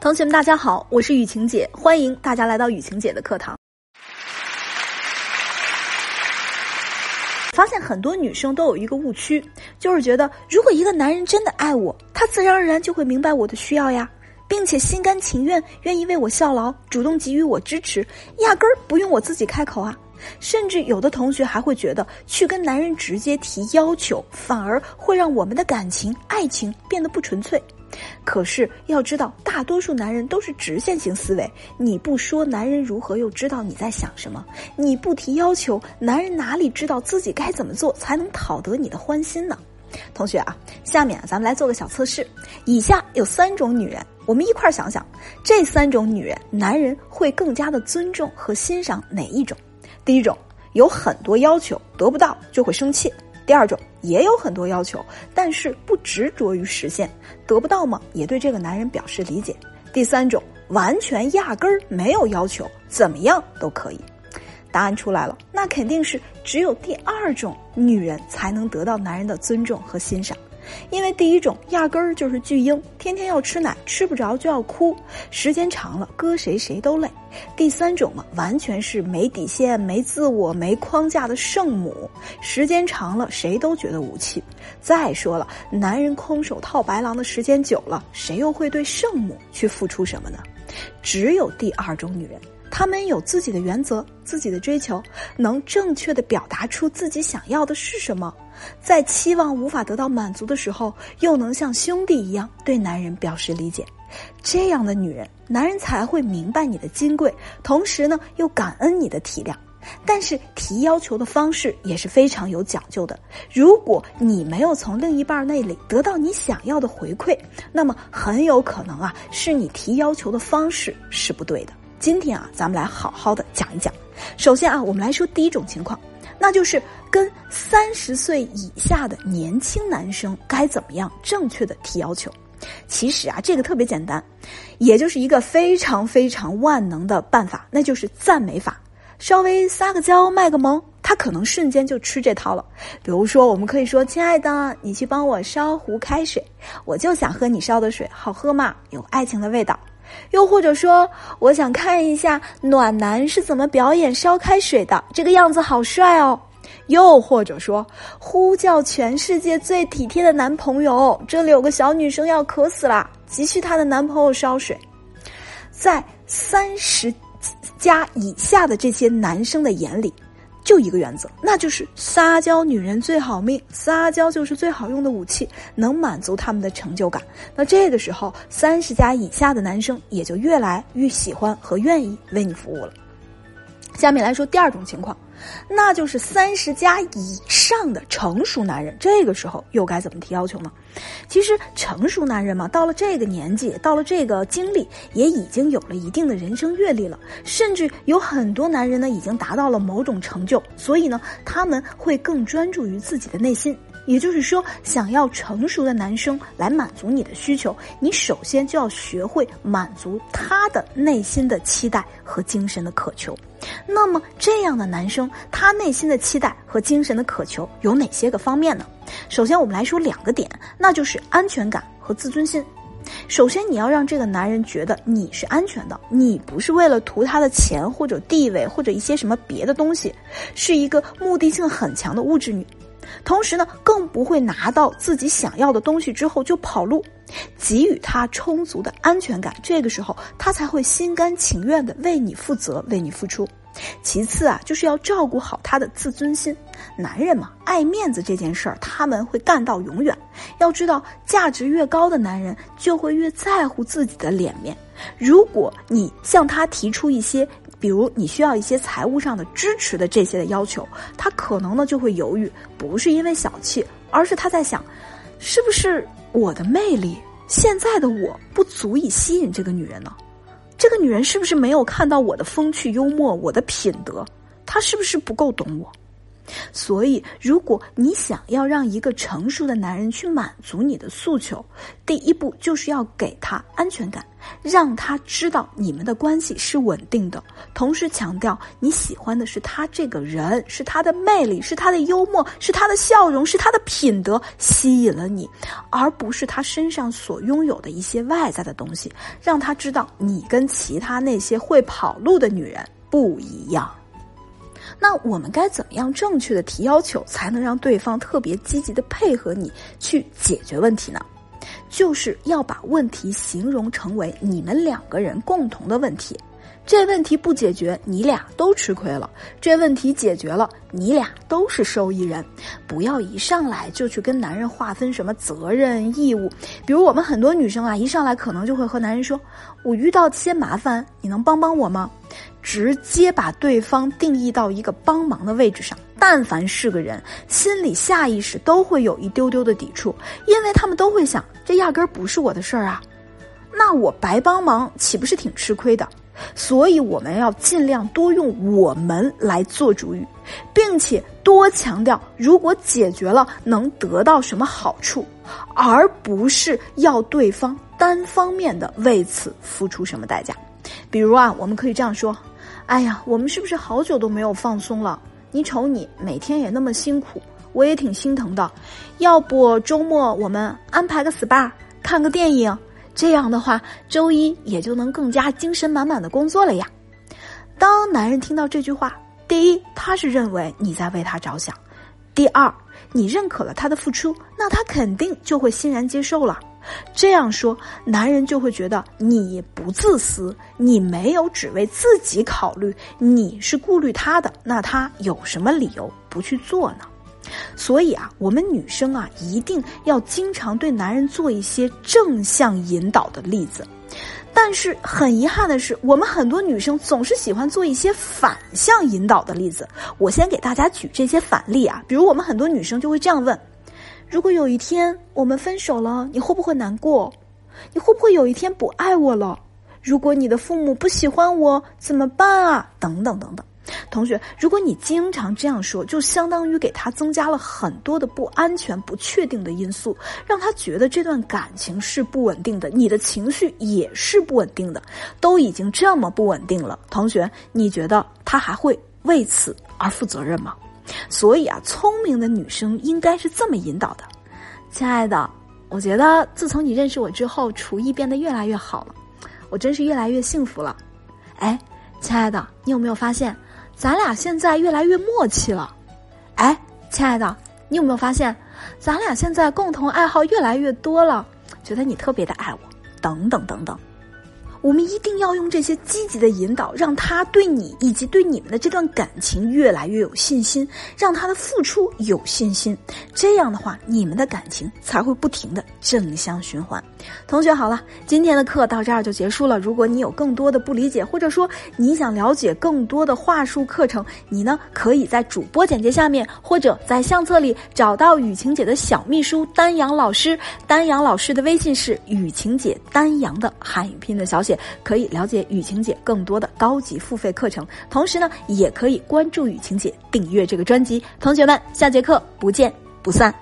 同学们，大家好，我是雨晴姐，欢迎大家来到雨晴姐的课堂。发现很多女生都有一个误区，就是觉得如果一个男人真的爱我，他自然而然就会明白我的需要呀，并且心甘情愿愿意为我效劳，主动给予我支持，压根儿不用我自己开口啊。甚至有的同学还会觉得，去跟男人直接提要求，反而会让我们的感情、爱情变得不纯粹。可是要知道，大多数男人都是直线型思维。你不说，男人如何又知道你在想什么？你不提要求，男人哪里知道自己该怎么做才能讨得你的欢心呢？同学啊，下面咱们来做个小测试。以下有三种女人，我们一块儿想想，这三种女人，男人会更加的尊重和欣赏哪一种？第一种，有很多要求，得不到就会生气。第二种也有很多要求，但是不执着于实现，得不到吗？也对这个男人表示理解。第三种完全压根儿没有要求，怎么样都可以。答案出来了，那肯定是只有第二种女人才能得到男人的尊重和欣赏。因为第一种压根儿就是巨婴，天天要吃奶，吃不着就要哭，时间长了搁谁谁都累。第三种嘛，完全是没底线、没自我、没框架的圣母，时间长了谁都觉得无趣。再说了，男人空手套白狼的时间久了，谁又会对圣母去付出什么呢？只有第二种女人。他们有自己的原则，自己的追求，能正确的表达出自己想要的是什么，在期望无法得到满足的时候，又能像兄弟一样对男人表示理解，这样的女人，男人才会明白你的金贵，同时呢又感恩你的体谅。但是提要求的方式也是非常有讲究的，如果你没有从另一半那里得到你想要的回馈，那么很有可能啊是你提要求的方式是不对的。今天啊，咱们来好好的讲一讲。首先啊，我们来说第一种情况，那就是跟三十岁以下的年轻男生该怎么样正确的提要求。其实啊，这个特别简单，也就是一个非常非常万能的办法，那就是赞美法。稍微撒个娇卖个萌，他可能瞬间就吃这套了。比如说，我们可以说：“亲爱的，你去帮我烧壶开水，我就想喝你烧的水，好喝吗？有爱情的味道。”又或者说，我想看一下暖男是怎么表演烧开水的，这个样子好帅哦。又或者说，呼叫全世界最体贴的男朋友，这里有个小女生要渴死了，急需她的男朋友烧水。在三十加以下的这些男生的眼里。就一个原则，那就是撒娇女人最好命，撒娇就是最好用的武器，能满足他们的成就感。那这个时候，三十加以下的男生也就越来越喜欢和愿意为你服务了。下面来说第二种情况。那就是三十加以上的成熟男人，这个时候又该怎么提要求呢？其实成熟男人嘛，到了这个年纪，到了这个经历，也已经有了一定的人生阅历了，甚至有很多男人呢，已经达到了某种成就，所以呢，他们会更专注于自己的内心。也就是说，想要成熟的男生来满足你的需求，你首先就要学会满足他的内心的期待和精神的渴求。那么，这样的男生，他内心的期待和精神的渴求有哪些个方面呢？首先，我们来说两个点，那就是安全感和自尊心。首先，你要让这个男人觉得你是安全的，你不是为了图他的钱或者地位或者一些什么别的东西，是一个目的性很强的物质女。同时呢，更不会拿到自己想要的东西之后就跑路，给予他充足的安全感，这个时候他才会心甘情愿的为你负责，为你付出。其次啊，就是要照顾好他的自尊心。男人嘛，爱面子这件事儿，他们会干到永远。要知道，价值越高的男人，就会越在乎自己的脸面。如果你向他提出一些，比如你需要一些财务上的支持的这些的要求，他可能呢就会犹豫，不是因为小气，而是他在想，是不是我的魅力现在的我不足以吸引这个女人呢？这个女人是不是没有看到我的风趣幽默，我的品德？她是不是不够懂我？所以，如果你想要让一个成熟的男人去满足你的诉求，第一步就是要给他安全感，让他知道你们的关系是稳定的。同时强调你喜欢的是他这个人，是他的魅力，是他的幽默，是他的笑容，是他的品德吸引了你，而不是他身上所拥有的一些外在的东西。让他知道你跟其他那些会跑路的女人不一样。那我们该怎么样正确的提要求，才能让对方特别积极的配合你去解决问题呢？就是要把问题形容成为你们两个人共同的问题。这问题不解决，你俩都吃亏了；这问题解决了，你俩都是受益人。不要一上来就去跟男人划分什么责任义务。比如我们很多女生啊，一上来可能就会和男人说：“我遇到些麻烦，你能帮帮我吗？”直接把对方定义到一个帮忙的位置上。但凡是个人，心里下意识都会有一丢丢的抵触，因为他们都会想：这压根儿不是我的事儿啊，那我白帮忙岂不是挺吃亏的？所以我们要尽量多用“我们”来做主语，并且多强调如果解决了能得到什么好处，而不是要对方单方面的为此付出什么代价。比如啊，我们可以这样说：“哎呀，我们是不是好久都没有放松了？你瞅你每天也那么辛苦，我也挺心疼的。要不周末我们安排个 SPA，看个电影。”这样的话，周一也就能更加精神满满的工作了呀。当男人听到这句话，第一，他是认为你在为他着想；第二，你认可了他的付出，那他肯定就会欣然接受了。这样说，男人就会觉得你不自私，你没有只为自己考虑，你是顾虑他的，那他有什么理由不去做呢？所以啊，我们女生啊，一定要经常对男人做一些正向引导的例子。但是很遗憾的是，我们很多女生总是喜欢做一些反向引导的例子。我先给大家举这些反例啊，比如我们很多女生就会这样问：如果有一天我们分手了，你会不会难过？你会不会有一天不爱我了？如果你的父母不喜欢我怎么办啊？等等等等。同学，如果你经常这样说，就相当于给他增加了很多的不安全、不确定的因素，让他觉得这段感情是不稳定的，你的情绪也是不稳定的，都已经这么不稳定了。同学，你觉得他还会为此而负责任吗？所以啊，聪明的女生应该是这么引导的：亲爱的，我觉得自从你认识我之后，厨艺变得越来越好了，我真是越来越幸福了。哎，亲爱的，你有没有发现？咱俩现在越来越默契了，哎，亲爱的，你有没有发现，咱俩现在共同爱好越来越多了？觉得你特别的爱我，等等等等。我们一定要用这些积极的引导，让他对你以及对你们的这段感情越来越有信心，让他的付出有信心。这样的话，你们的感情才会不停的正向循环。同学好了，今天的课到这儿就结束了。如果你有更多的不理解，或者说你想了解更多的话术课程，你呢可以在主播简介下面，或者在相册里找到雨晴姐的小秘书丹阳老师。丹阳老师的微信是雨晴姐丹阳的汉语拼音的小。可以了解雨晴姐更多的高级付费课程，同时呢，也可以关注雨晴姐，订阅这个专辑。同学们，下节课不见不散。